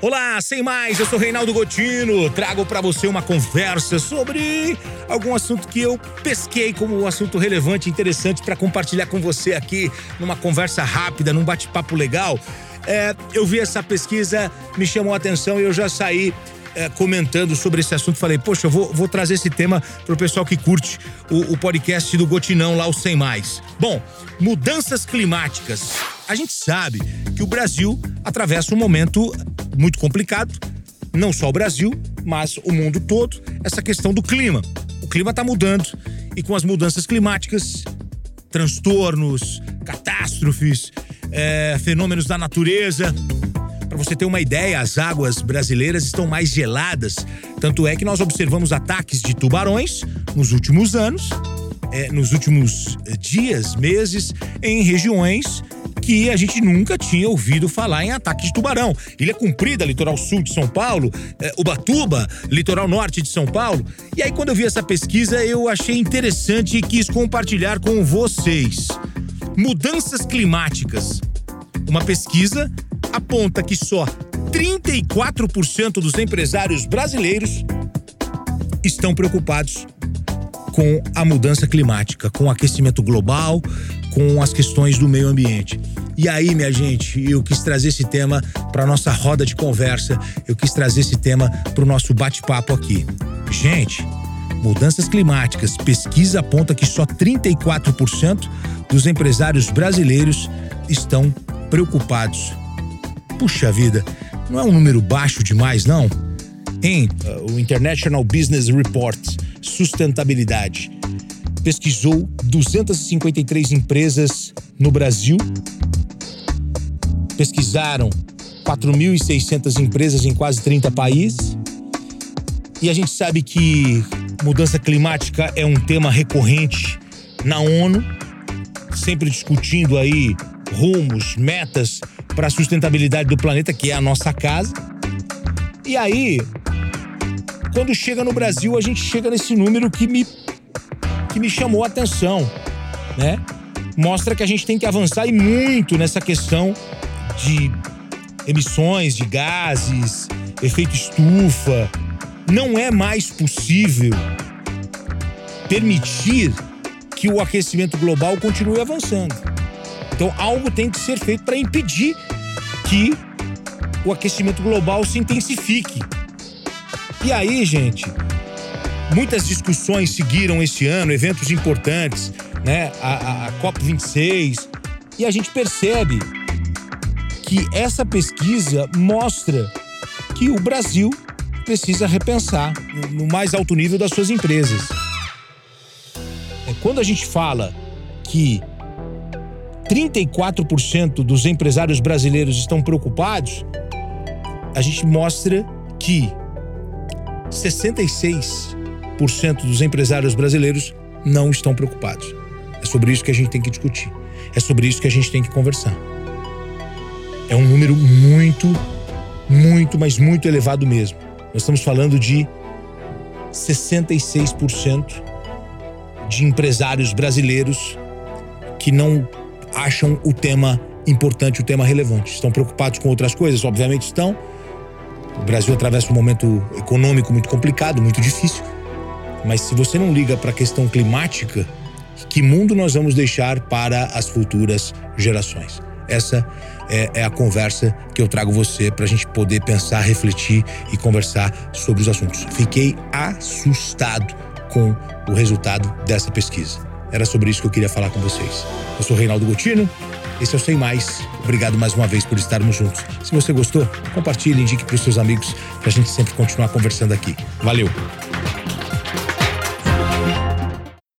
Olá, sem mais, eu sou Reinaldo Gotino. Trago para você uma conversa sobre algum assunto que eu pesquei como um assunto relevante e interessante para compartilhar com você aqui numa conversa rápida, num bate-papo legal. É, eu vi essa pesquisa, me chamou a atenção e eu já saí é, comentando sobre esse assunto. Falei, poxa, eu vou, vou trazer esse tema para o pessoal que curte o, o podcast do Gotinão lá, o Sem Mais. Bom, mudanças climáticas. A gente sabe que o Brasil atravessa um momento muito complicado, não só o Brasil, mas o mundo todo, essa questão do clima. O clima está mudando e com as mudanças climáticas, transtornos, catástrofes, é, fenômenos da natureza. Para você ter uma ideia, as águas brasileiras estão mais geladas. Tanto é que nós observamos ataques de tubarões nos últimos anos, é, nos últimos dias, meses, em regiões que a gente nunca tinha ouvido falar em ataque de tubarão. Ilha Comprida, litoral sul de São Paulo, é, Ubatuba, litoral norte de São Paulo. E aí, quando eu vi essa pesquisa, eu achei interessante e quis compartilhar com vocês. Mudanças climáticas. Uma pesquisa aponta que só 34% dos empresários brasileiros estão preocupados com a mudança climática, com o aquecimento global, com as questões do meio ambiente. E aí, minha gente, eu quis trazer esse tema para nossa roda de conversa, eu quis trazer esse tema para o nosso bate-papo aqui. Gente, mudanças climáticas, pesquisa aponta que só 34% dos empresários brasileiros estão preocupados. Puxa vida, não é um número baixo demais, não? Em uh, o International Business Report Sustentabilidade pesquisou 253 empresas no Brasil pesquisaram 4.600 empresas em quase 30 países. E a gente sabe que mudança climática é um tema recorrente na ONU, sempre discutindo aí rumos, metas para a sustentabilidade do planeta, que é a nossa casa. E aí, quando chega no Brasil, a gente chega nesse número que me, que me chamou a atenção, né? Mostra que a gente tem que avançar e muito nessa questão de emissões de gases, efeito estufa. Não é mais possível permitir que o aquecimento global continue avançando. Então, algo tem que ser feito para impedir que o aquecimento global se intensifique. E aí, gente, muitas discussões seguiram esse ano, eventos importantes, né? A, a, a COP26, e a gente percebe que essa pesquisa mostra que o Brasil precisa repensar no mais alto nível das suas empresas. É, quando a gente fala que 34% dos empresários brasileiros estão preocupados, a gente mostra que 66% dos empresários brasileiros não estão preocupados. É sobre isso que a gente tem que discutir. É sobre isso que a gente tem que conversar. É um número muito, muito, mas muito elevado mesmo. Nós estamos falando de 66% de empresários brasileiros que não acham o tema importante, o tema relevante. Estão preocupados com outras coisas? Obviamente estão. O Brasil atravessa um momento econômico muito complicado, muito difícil. Mas se você não liga para a questão climática, que mundo nós vamos deixar para as futuras gerações? Essa é, é a conversa que eu trago você para a gente poder pensar, refletir e conversar sobre os assuntos. Fiquei assustado com o resultado dessa pesquisa. Era sobre isso que eu queria falar com vocês. Eu sou Reinaldo Gotino, esse é o Sem Mais. Obrigado mais uma vez por estarmos juntos. Se você gostou, compartilhe, indique para os seus amigos, para a gente sempre continuar conversando aqui. Valeu!